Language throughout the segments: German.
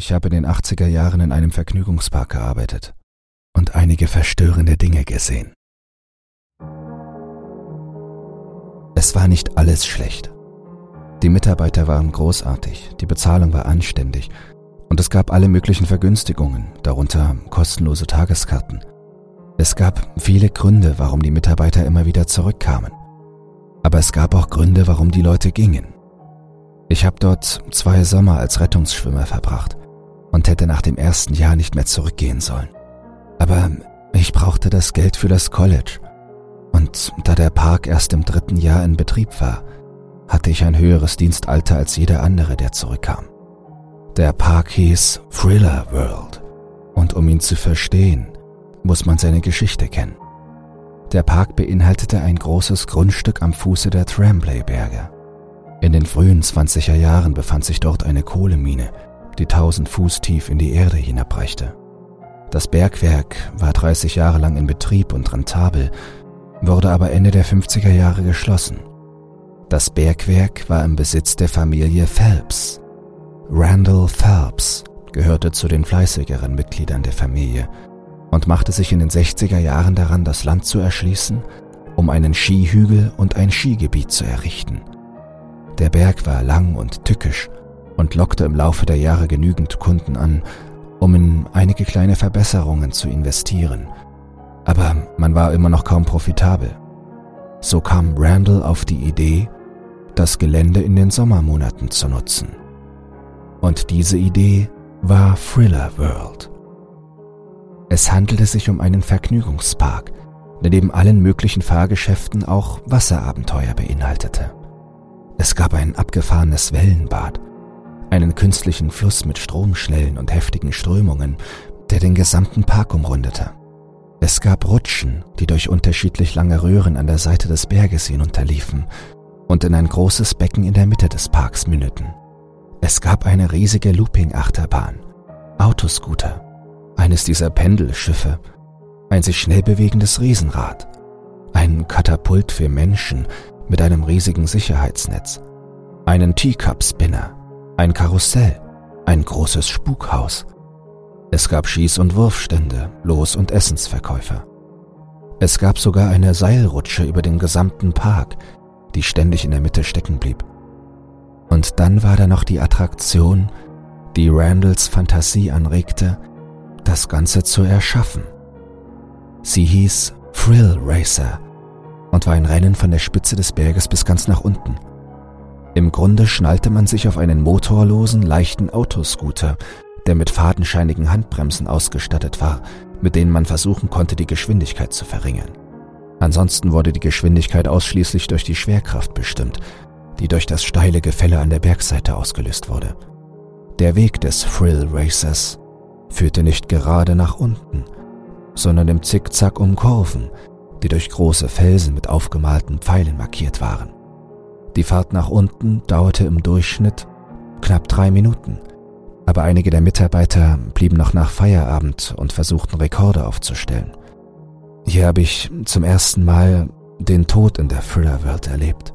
Ich habe in den 80er Jahren in einem Vergnügungspark gearbeitet und einige verstörende Dinge gesehen. Es war nicht alles schlecht. Die Mitarbeiter waren großartig, die Bezahlung war anständig und es gab alle möglichen Vergünstigungen, darunter kostenlose Tageskarten. Es gab viele Gründe, warum die Mitarbeiter immer wieder zurückkamen. Aber es gab auch Gründe, warum die Leute gingen. Ich habe dort zwei Sommer als Rettungsschwimmer verbracht und hätte nach dem ersten Jahr nicht mehr zurückgehen sollen. Aber ich brauchte das Geld für das College. Und da der Park erst im dritten Jahr in Betrieb war, hatte ich ein höheres Dienstalter als jeder andere, der zurückkam. Der Park hieß Thriller World. Und um ihn zu verstehen, muss man seine Geschichte kennen. Der Park beinhaltete ein großes Grundstück am Fuße der Tremblay-Berge. In den frühen 20er Jahren befand sich dort eine Kohlemine, die tausend Fuß tief in die Erde hinabreichte. Das Bergwerk war 30 Jahre lang in Betrieb und rentabel, wurde aber Ende der 50er Jahre geschlossen. Das Bergwerk war im Besitz der Familie Phelps. Randall Phelps gehörte zu den fleißigeren Mitgliedern der Familie und machte sich in den 60er Jahren daran, das Land zu erschließen, um einen Skihügel und ein Skigebiet zu errichten. Der Berg war lang und tückisch und lockte im Laufe der Jahre genügend Kunden an, um in einige kleine Verbesserungen zu investieren. Aber man war immer noch kaum profitabel. So kam Randall auf die Idee, das Gelände in den Sommermonaten zu nutzen. Und diese Idee war Thriller World. Es handelte sich um einen Vergnügungspark, der neben allen möglichen Fahrgeschäften auch Wasserabenteuer beinhaltete. Es gab ein abgefahrenes Wellenbad, einen künstlichen Fluss mit Stromschnellen und heftigen Strömungen, der den gesamten Park umrundete. Es gab Rutschen, die durch unterschiedlich lange Röhren an der Seite des Berges hinunterliefen und in ein großes Becken in der Mitte des Parks mündeten. Es gab eine riesige Looping-Achterbahn, Autoscooter, eines dieser Pendelschiffe, ein sich schnell bewegendes Riesenrad, ein Katapult für Menschen mit einem riesigen Sicherheitsnetz, einen Teacup-Spinner, ein Karussell, ein großes Spukhaus. Es gab Schieß- und Wurfstände, Los- und Essensverkäufer. Es gab sogar eine Seilrutsche über den gesamten Park, die ständig in der Mitte stecken blieb. Und dann war da noch die Attraktion, die Randalls Fantasie anregte, das Ganze zu erschaffen. Sie hieß Thrill Racer und war ein Rennen von der Spitze des Berges bis ganz nach unten – im Grunde schnallte man sich auf einen motorlosen, leichten Autoscooter, der mit fadenscheinigen Handbremsen ausgestattet war, mit denen man versuchen konnte, die Geschwindigkeit zu verringern. Ansonsten wurde die Geschwindigkeit ausschließlich durch die Schwerkraft bestimmt, die durch das steile Gefälle an der Bergseite ausgelöst wurde. Der Weg des Thrill Racers führte nicht gerade nach unten, sondern im Zickzack um Kurven, die durch große Felsen mit aufgemalten Pfeilen markiert waren. Die Fahrt nach unten dauerte im Durchschnitt knapp drei Minuten, aber einige der Mitarbeiter blieben noch nach Feierabend und versuchten Rekorde aufzustellen. Hier habe ich zum ersten Mal den Tod in der Thriller-Welt erlebt.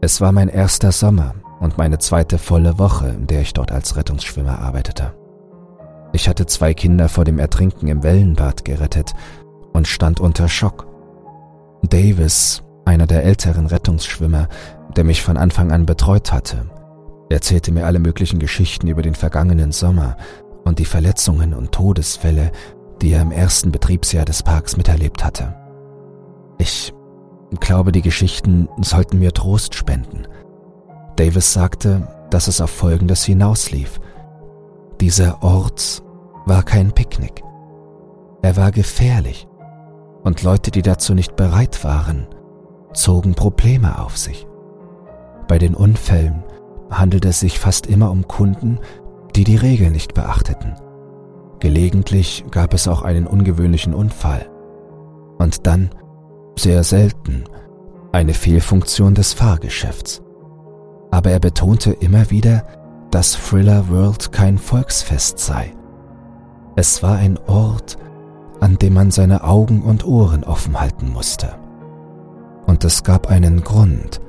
Es war mein erster Sommer und meine zweite volle Woche, in der ich dort als Rettungsschwimmer arbeitete. Ich hatte zwei Kinder vor dem Ertrinken im Wellenbad gerettet und stand unter Schock. Davis einer der älteren Rettungsschwimmer, der mich von Anfang an betreut hatte, erzählte mir alle möglichen Geschichten über den vergangenen Sommer und die Verletzungen und Todesfälle, die er im ersten Betriebsjahr des Parks miterlebt hatte. Ich glaube, die Geschichten sollten mir Trost spenden. Davis sagte, dass es auf Folgendes hinauslief. Dieser Ort war kein Picknick. Er war gefährlich und Leute, die dazu nicht bereit waren, zogen Probleme auf sich. Bei den Unfällen handelt es sich fast immer um Kunden, die die Regeln nicht beachteten. Gelegentlich gab es auch einen ungewöhnlichen Unfall. Und dann, sehr selten, eine Fehlfunktion des Fahrgeschäfts. Aber er betonte immer wieder, dass Thriller World kein Volksfest sei. Es war ein Ort, an dem man seine Augen und Ohren offen halten musste. Und es gab einen Grund,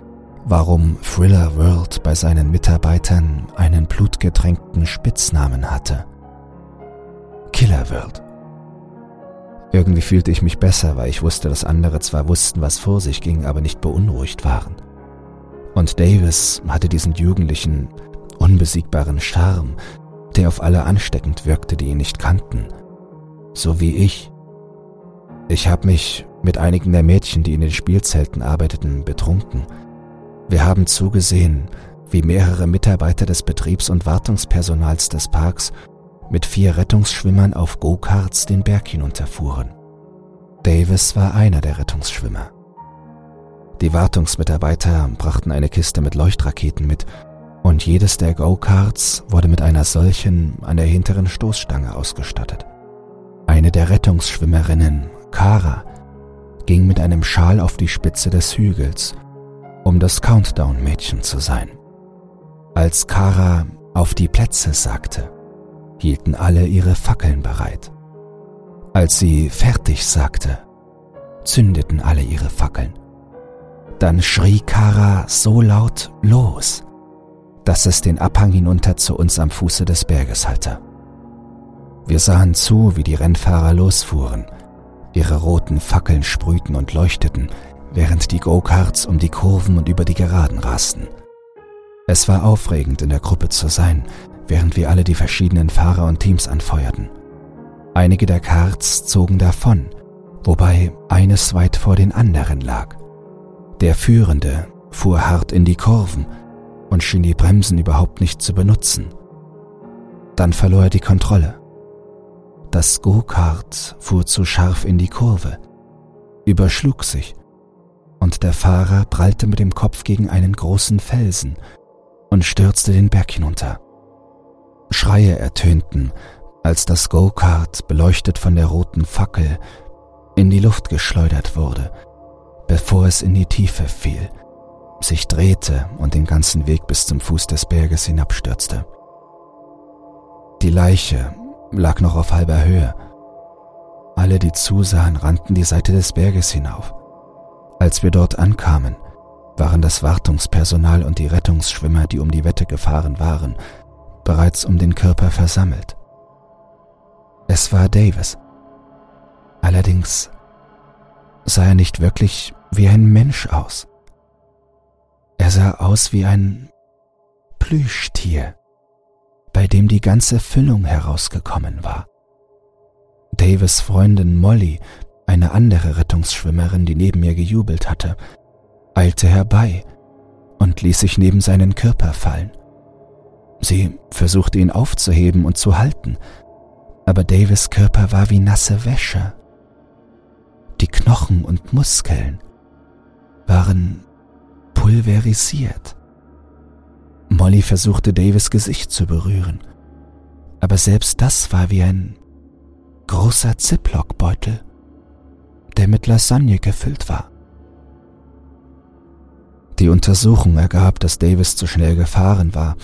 warum Thriller World bei seinen Mitarbeitern einen blutgetränkten Spitznamen hatte. Killer World. Irgendwie fühlte ich mich besser, weil ich wusste, dass andere zwar wussten, was vor sich ging, aber nicht beunruhigt waren. Und Davis hatte diesen jugendlichen, unbesiegbaren Charme, der auf alle ansteckend wirkte, die ihn nicht kannten. So wie ich. Ich habe mich mit einigen der Mädchen, die in den Spielzelten arbeiteten, betrunken. Wir haben zugesehen, wie mehrere Mitarbeiter des Betriebs- und Wartungspersonals des Parks mit vier Rettungsschwimmern auf Go-Karts den Berg hinunterfuhren. Davis war einer der Rettungsschwimmer. Die Wartungsmitarbeiter brachten eine Kiste mit Leuchtraketen mit und jedes der Go-Karts wurde mit einer solchen an der hinteren Stoßstange ausgestattet. Eine der Rettungsschwimmerinnen, Kara, ging mit einem Schal auf die Spitze des Hügels, um das Countdown-Mädchen zu sein. Als Kara auf die Plätze sagte, hielten alle ihre Fackeln bereit. Als sie fertig sagte, zündeten alle ihre Fackeln. Dann schrie Kara so laut los, dass es den Abhang hinunter zu uns am Fuße des Berges hallte. Wir sahen zu, wie die Rennfahrer losfuhren. Ihre roten Fackeln sprühten und leuchteten, während die Go-Karts um die Kurven und über die Geraden rasten. Es war aufregend, in der Gruppe zu sein, während wir alle die verschiedenen Fahrer und Teams anfeuerten. Einige der Karts zogen davon, wobei eines weit vor den anderen lag. Der Führende fuhr hart in die Kurven und schien die Bremsen überhaupt nicht zu benutzen. Dann verlor er die Kontrolle. Das Go-Kart fuhr zu scharf in die Kurve, überschlug sich und der Fahrer prallte mit dem Kopf gegen einen großen Felsen und stürzte den Berg hinunter. Schreie ertönten, als das Go-Kart, beleuchtet von der roten Fackel, in die Luft geschleudert wurde, bevor es in die Tiefe fiel, sich drehte und den ganzen Weg bis zum Fuß des Berges hinabstürzte. Die Leiche lag noch auf halber Höhe. Alle, die zusahen, rannten die Seite des Berges hinauf. Als wir dort ankamen, waren das Wartungspersonal und die Rettungsschwimmer, die um die Wette gefahren waren, bereits um den Körper versammelt. Es war Davis. Allerdings sah er nicht wirklich wie ein Mensch aus. Er sah aus wie ein Plüschtier, bei dem die ganze Füllung herausgekommen war. Davis Freundin Molly, eine andere Rettungsschwimmerin, die neben mir gejubelt hatte, eilte herbei und ließ sich neben seinen Körper fallen. Sie versuchte ihn aufzuheben und zu halten, aber Davis Körper war wie nasse Wäsche. Die Knochen und Muskeln waren pulverisiert. Molly versuchte Davis Gesicht zu berühren, aber selbst das war wie ein großer Ziplockbeutel, der mit Lasagne gefüllt war. Die Untersuchung ergab, dass Davis zu schnell gefahren war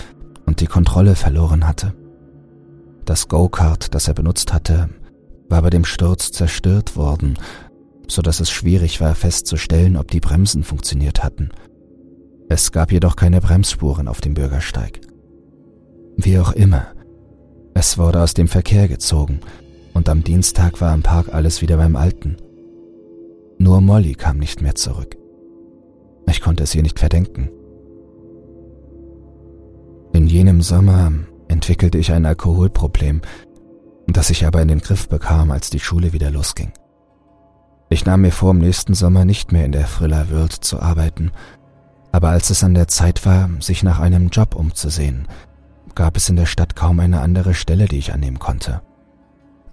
und die Kontrolle verloren hatte. Das Go-Kart, das er benutzt hatte, war bei dem Sturz zerstört worden, so dass es schwierig war festzustellen, ob die Bremsen funktioniert hatten. Es gab jedoch keine Bremsspuren auf dem Bürgersteig. Wie auch immer, es wurde aus dem Verkehr gezogen und am Dienstag war im Park alles wieder beim Alten. Nur Molly kam nicht mehr zurück. Ich konnte es ihr nicht verdenken. In jenem Sommer entwickelte ich ein Alkoholproblem, das ich aber in den Griff bekam, als die Schule wieder losging. Ich nahm mir vor, im nächsten Sommer nicht mehr in der Thriller World zu arbeiten, aber als es an der Zeit war, sich nach einem Job umzusehen, gab es in der Stadt kaum eine andere Stelle, die ich annehmen konnte.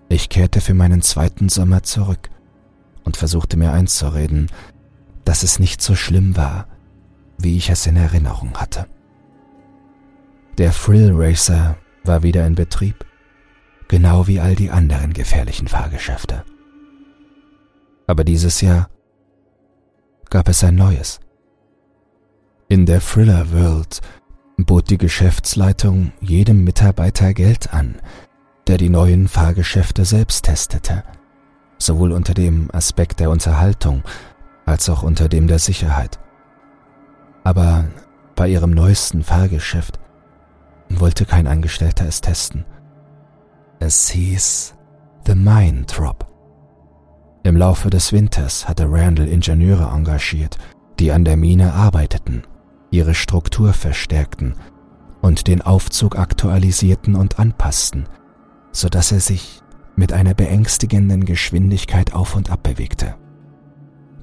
Ich kehrte für meinen zweiten Sommer zurück und versuchte mir einzureden, dass es nicht so schlimm war, wie ich es in Erinnerung hatte. Der Thrill Racer war wieder in Betrieb, genau wie all die anderen gefährlichen Fahrgeschäfte. Aber dieses Jahr gab es ein neues. In der Thriller World bot die Geschäftsleitung jedem Mitarbeiter Geld an, der die neuen Fahrgeschäfte selbst testete, sowohl unter dem Aspekt der Unterhaltung als auch unter dem der Sicherheit. Aber bei ihrem neuesten Fahrgeschäft wollte kein Angestellter es testen. Es hieß The Mine Drop. Im Laufe des Winters hatte Randall Ingenieure engagiert, die an der Mine arbeiteten, ihre Struktur verstärkten und den Aufzug aktualisierten und anpassten, so dass er sich mit einer beängstigenden Geschwindigkeit auf und ab bewegte.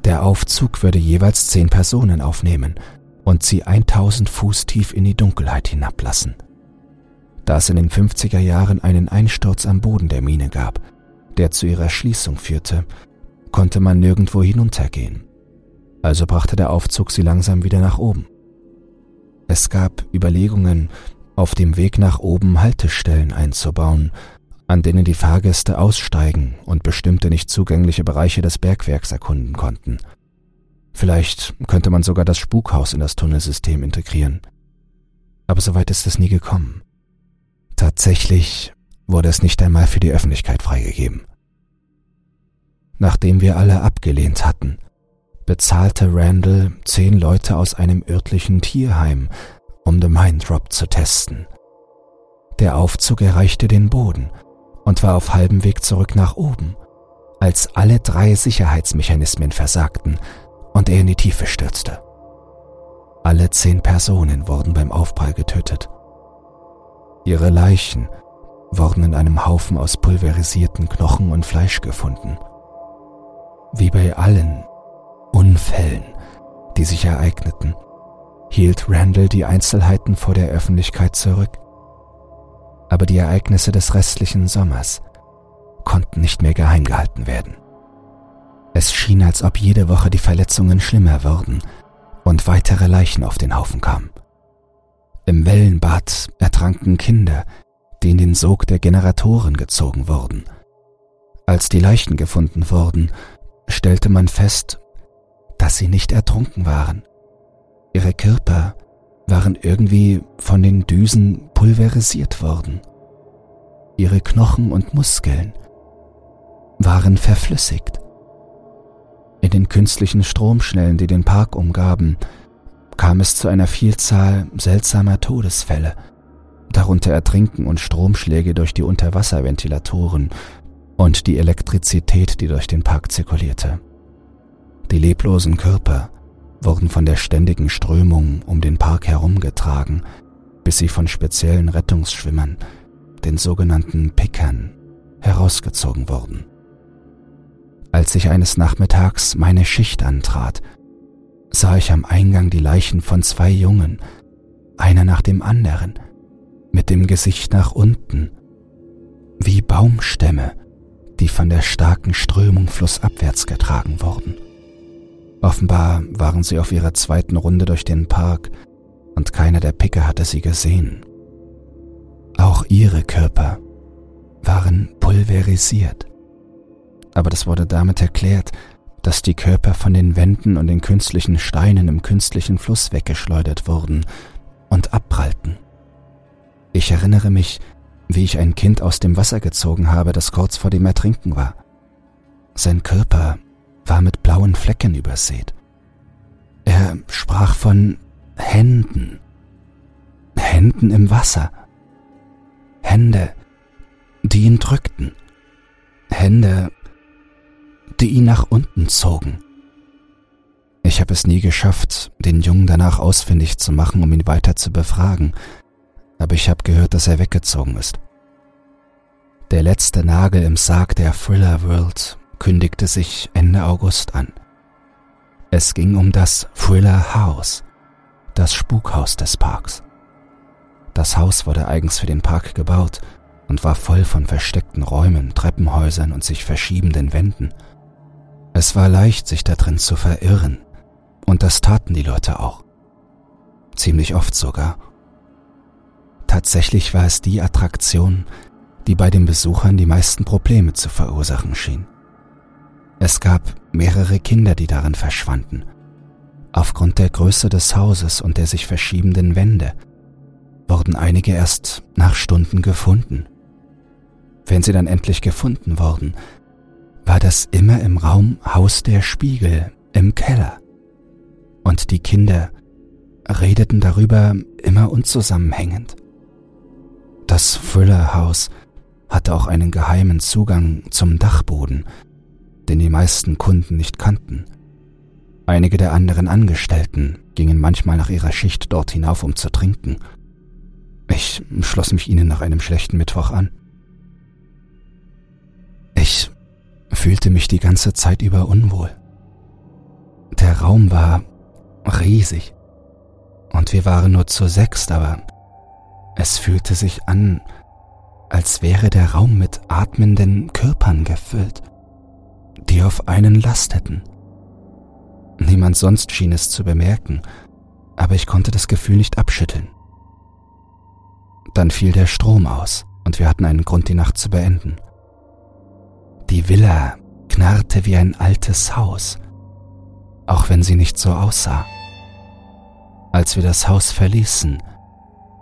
Der Aufzug würde jeweils zehn Personen aufnehmen und sie 1000 Fuß tief in die Dunkelheit hinablassen. Da es in den 50er Jahren einen Einsturz am Boden der Mine gab, der zu ihrer Schließung führte, konnte man nirgendwo hinuntergehen. Also brachte der Aufzug sie langsam wieder nach oben. Es gab Überlegungen, auf dem Weg nach oben Haltestellen einzubauen, an denen die Fahrgäste aussteigen und bestimmte nicht zugängliche Bereiche des Bergwerks erkunden konnten. Vielleicht könnte man sogar das Spukhaus in das Tunnelsystem integrieren. Aber soweit ist es nie gekommen. Tatsächlich wurde es nicht einmal für die Öffentlichkeit freigegeben. Nachdem wir alle abgelehnt hatten, bezahlte Randall zehn Leute aus einem örtlichen Tierheim, um The Mind Drop zu testen. Der Aufzug erreichte den Boden und war auf halbem Weg zurück nach oben, als alle drei Sicherheitsmechanismen versagten und er in die Tiefe stürzte. Alle zehn Personen wurden beim Aufprall getötet. Ihre Leichen wurden in einem Haufen aus pulverisierten Knochen und Fleisch gefunden. Wie bei allen Unfällen, die sich ereigneten, hielt Randall die Einzelheiten vor der Öffentlichkeit zurück aber die Ereignisse des restlichen Sommers konnten nicht mehr geheim gehalten werden. Es schien, als ob jede Woche die Verletzungen schlimmer wurden und weitere Leichen auf den Haufen kamen. Im Wellenbad ertranken Kinder, die in den Sog der Generatoren gezogen wurden. Als die Leichen gefunden wurden, stellte man fest, dass sie nicht ertrunken waren. Ihre Körper waren irgendwie von den Düsen pulverisiert worden. Ihre Knochen und Muskeln waren verflüssigt. In den künstlichen Stromschnellen, die den Park umgaben, kam es zu einer Vielzahl seltsamer Todesfälle, darunter Ertrinken und Stromschläge durch die Unterwasserventilatoren und die Elektrizität, die durch den Park zirkulierte. Die leblosen Körper wurden von der ständigen Strömung um den Park herumgetragen, bis sie von speziellen Rettungsschwimmern, den sogenannten Pickern, herausgezogen wurden. Als ich eines Nachmittags meine Schicht antrat, sah ich am Eingang die Leichen von zwei Jungen, einer nach dem anderen, mit dem Gesicht nach unten, wie Baumstämme, die von der starken Strömung flussabwärts getragen wurden. Offenbar waren sie auf ihrer zweiten Runde durch den Park und keiner der Picker hatte sie gesehen. Auch ihre Körper waren pulverisiert. Aber das wurde damit erklärt, dass die Körper von den Wänden und den künstlichen Steinen im künstlichen Fluss weggeschleudert wurden und abprallten. Ich erinnere mich, wie ich ein Kind aus dem Wasser gezogen habe, das kurz vor dem Ertrinken war. Sein Körper war mit blauen Flecken übersät. Er sprach von Händen. Händen im Wasser. Hände, die ihn drückten. Hände, die ihn nach unten zogen. Ich habe es nie geschafft, den Jungen danach ausfindig zu machen, um ihn weiter zu befragen, aber ich habe gehört, dass er weggezogen ist. Der letzte Nagel im Sarg der Thriller World kündigte sich Ende August an. Es ging um das Thriller House, das Spukhaus des Parks. Das Haus wurde eigens für den Park gebaut und war voll von versteckten Räumen, Treppenhäusern und sich verschiebenden Wänden. Es war leicht, sich da drin zu verirren, und das taten die Leute auch. Ziemlich oft sogar. Tatsächlich war es die Attraktion, die bei den Besuchern die meisten Probleme zu verursachen schien. Es gab mehrere Kinder, die darin verschwanden. Aufgrund der Größe des Hauses und der sich verschiebenden Wände wurden einige erst nach Stunden gefunden. Wenn sie dann endlich gefunden wurden, war das immer im Raum Haus der Spiegel im Keller. Und die Kinder redeten darüber immer unzusammenhängend. Das Thriller House hatte auch einen geheimen Zugang zum Dachboden, den die meisten Kunden nicht kannten. Einige der anderen Angestellten gingen manchmal nach ihrer Schicht dort hinauf, um zu trinken. Ich schloss mich ihnen nach einem schlechten Mittwoch an. Ich fühlte mich die ganze Zeit über unwohl. Der Raum war riesig und wir waren nur zu sechst, aber es fühlte sich an, als wäre der Raum mit atmenden Körpern einen lasteten. Niemand sonst schien es zu bemerken, aber ich konnte das Gefühl nicht abschütteln. Dann fiel der Strom aus und wir hatten einen Grund, die Nacht zu beenden. Die Villa knarrte wie ein altes Haus, auch wenn sie nicht so aussah. Als wir das Haus verließen,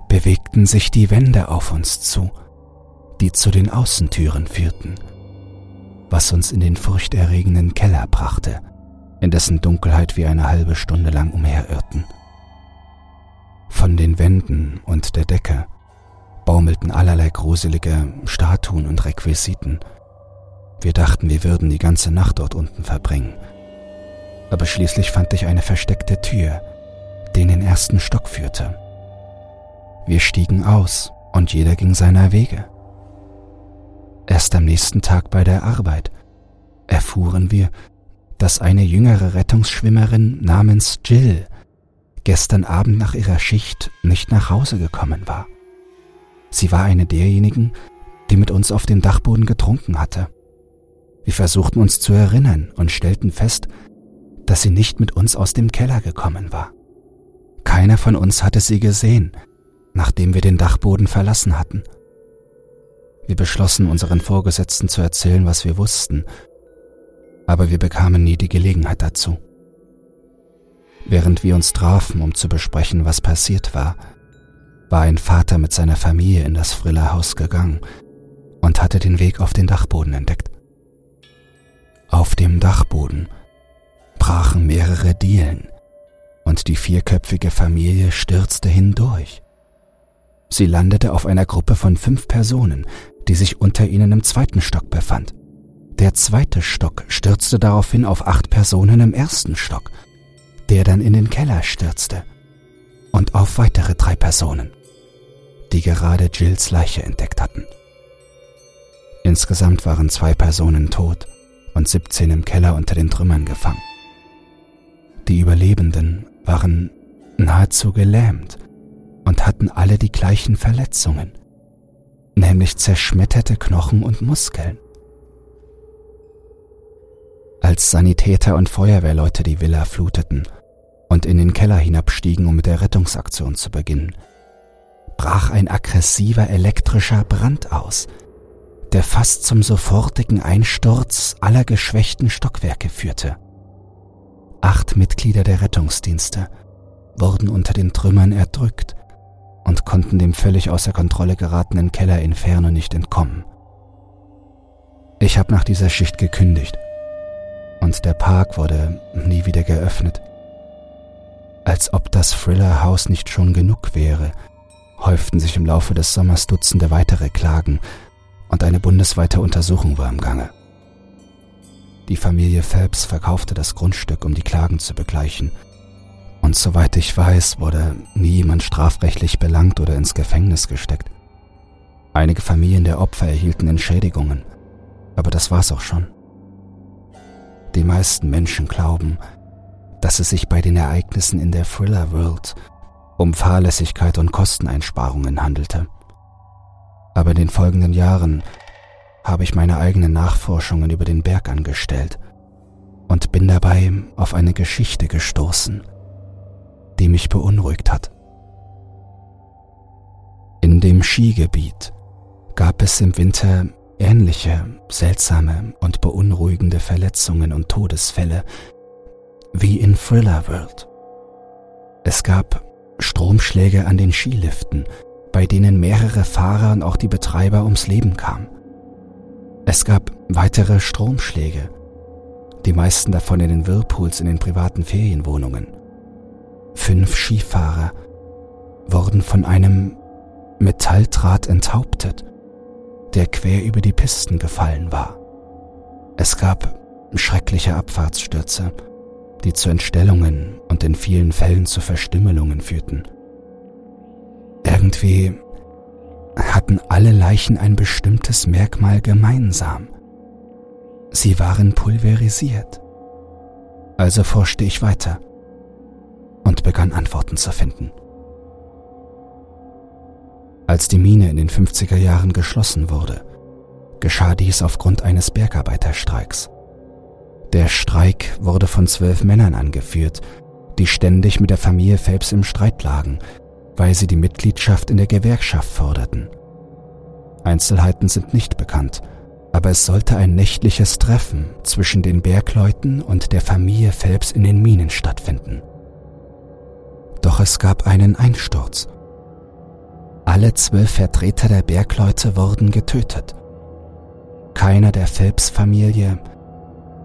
bewegten sich die Wände auf uns zu, die zu den Außentüren führten, was uns in den furchterregenden Keller brachte in dessen Dunkelheit wir eine halbe Stunde lang umherirrten. Von den Wänden und der Decke baumelten allerlei gruselige Statuen und Requisiten. Wir dachten, wir würden die ganze Nacht dort unten verbringen. Aber schließlich fand ich eine versteckte Tür, die in den ersten Stock führte. Wir stiegen aus und jeder ging seiner Wege. Erst am nächsten Tag bei der Arbeit erfuhren wir, dass eine jüngere Rettungsschwimmerin namens Jill gestern Abend nach ihrer Schicht nicht nach Hause gekommen war. Sie war eine derjenigen, die mit uns auf dem Dachboden getrunken hatte. Wir versuchten uns zu erinnern und stellten fest, dass sie nicht mit uns aus dem Keller gekommen war. Keiner von uns hatte sie gesehen, nachdem wir den Dachboden verlassen hatten. Wir beschlossen, unseren Vorgesetzten zu erzählen, was wir wussten aber wir bekamen nie die Gelegenheit dazu. Während wir uns trafen, um zu besprechen, was passiert war, war ein Vater mit seiner Familie in das Friller Haus gegangen und hatte den Weg auf den Dachboden entdeckt. Auf dem Dachboden brachen mehrere Dielen und die vierköpfige Familie stürzte hindurch. Sie landete auf einer Gruppe von fünf Personen, die sich unter ihnen im zweiten Stock befand. Der zweite Stock stürzte daraufhin auf acht Personen im ersten Stock, der dann in den Keller stürzte und auf weitere drei Personen, die gerade Jills Leiche entdeckt hatten. Insgesamt waren zwei Personen tot und 17 im Keller unter den Trümmern gefangen. Die Überlebenden waren nahezu gelähmt und hatten alle die gleichen Verletzungen, nämlich zerschmetterte Knochen und Muskeln. Als Sanitäter und Feuerwehrleute die Villa fluteten und in den Keller hinabstiegen, um mit der Rettungsaktion zu beginnen, brach ein aggressiver elektrischer Brand aus, der fast zum sofortigen Einsturz aller geschwächten Stockwerke führte. Acht Mitglieder der Rettungsdienste wurden unter den Trümmern erdrückt und konnten dem völlig außer Kontrolle geratenen Keller Inferno nicht entkommen. Ich habe nach dieser Schicht gekündigt und der Park wurde nie wieder geöffnet. Als ob das Thriller House nicht schon genug wäre, häuften sich im Laufe des Sommers Dutzende weitere Klagen und eine bundesweite Untersuchung war im Gange. Die Familie Phelps verkaufte das Grundstück, um die Klagen zu begleichen. Und soweit ich weiß, wurde nie jemand strafrechtlich belangt oder ins Gefängnis gesteckt. Einige Familien der Opfer erhielten Entschädigungen, aber das war's auch schon. Die meisten Menschen glauben, dass es sich bei den Ereignissen in der Thriller World um Fahrlässigkeit und Kosteneinsparungen handelte. Aber in den folgenden Jahren habe ich meine eigenen Nachforschungen über den Berg angestellt und bin dabei auf eine Geschichte gestoßen, die mich beunruhigt hat. In dem Skigebiet gab es im Winter ähnliche seltsame und beunruhigende Verletzungen und Todesfälle wie in Thriller World. Es gab Stromschläge an den Skiliften, bei denen mehrere Fahrer und auch die Betreiber ums Leben kamen. Es gab weitere Stromschläge, die meisten davon in den Whirlpools in den privaten Ferienwohnungen. Fünf Skifahrer wurden von einem Metalldraht enthauptet, der quer über die Pisten gefallen war. Es gab schreckliche Abfahrtsstürze, die zu Entstellungen und in vielen Fällen zu Verstümmelungen führten. Irgendwie hatten alle Leichen ein bestimmtes Merkmal gemeinsam. Sie waren pulverisiert. Also forschte ich weiter und begann Antworten zu finden. Als die Mine in den 50er Jahren geschlossen wurde, geschah dies aufgrund eines Bergarbeiterstreiks. Der Streik wurde von zwölf Männern angeführt, die ständig mit der Familie Phelps im Streit lagen, weil sie die Mitgliedschaft in der Gewerkschaft forderten. Einzelheiten sind nicht bekannt, aber es sollte ein nächtliches Treffen zwischen den Bergleuten und der Familie Phelps in den Minen stattfinden. Doch es gab einen Einsturz. Alle zwölf Vertreter der Bergleute wurden getötet. Keiner der Phelps-Familie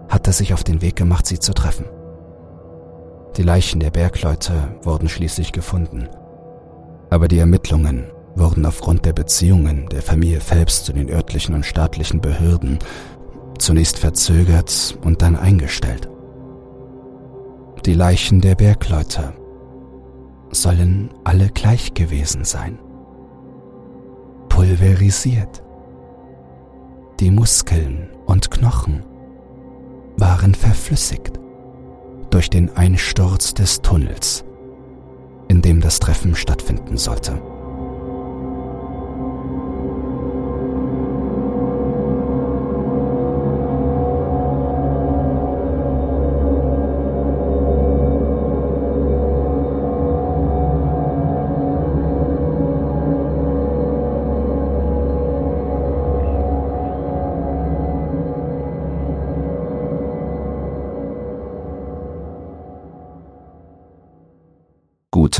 hatte sich auf den Weg gemacht, sie zu treffen. Die Leichen der Bergleute wurden schließlich gefunden, aber die Ermittlungen wurden aufgrund der Beziehungen der Familie Phelps zu den örtlichen und staatlichen Behörden zunächst verzögert und dann eingestellt. Die Leichen der Bergleute sollen alle gleich gewesen sein. Pulverisiert. Die Muskeln und Knochen waren verflüssigt durch den Einsturz des Tunnels, in dem das Treffen stattfinden sollte.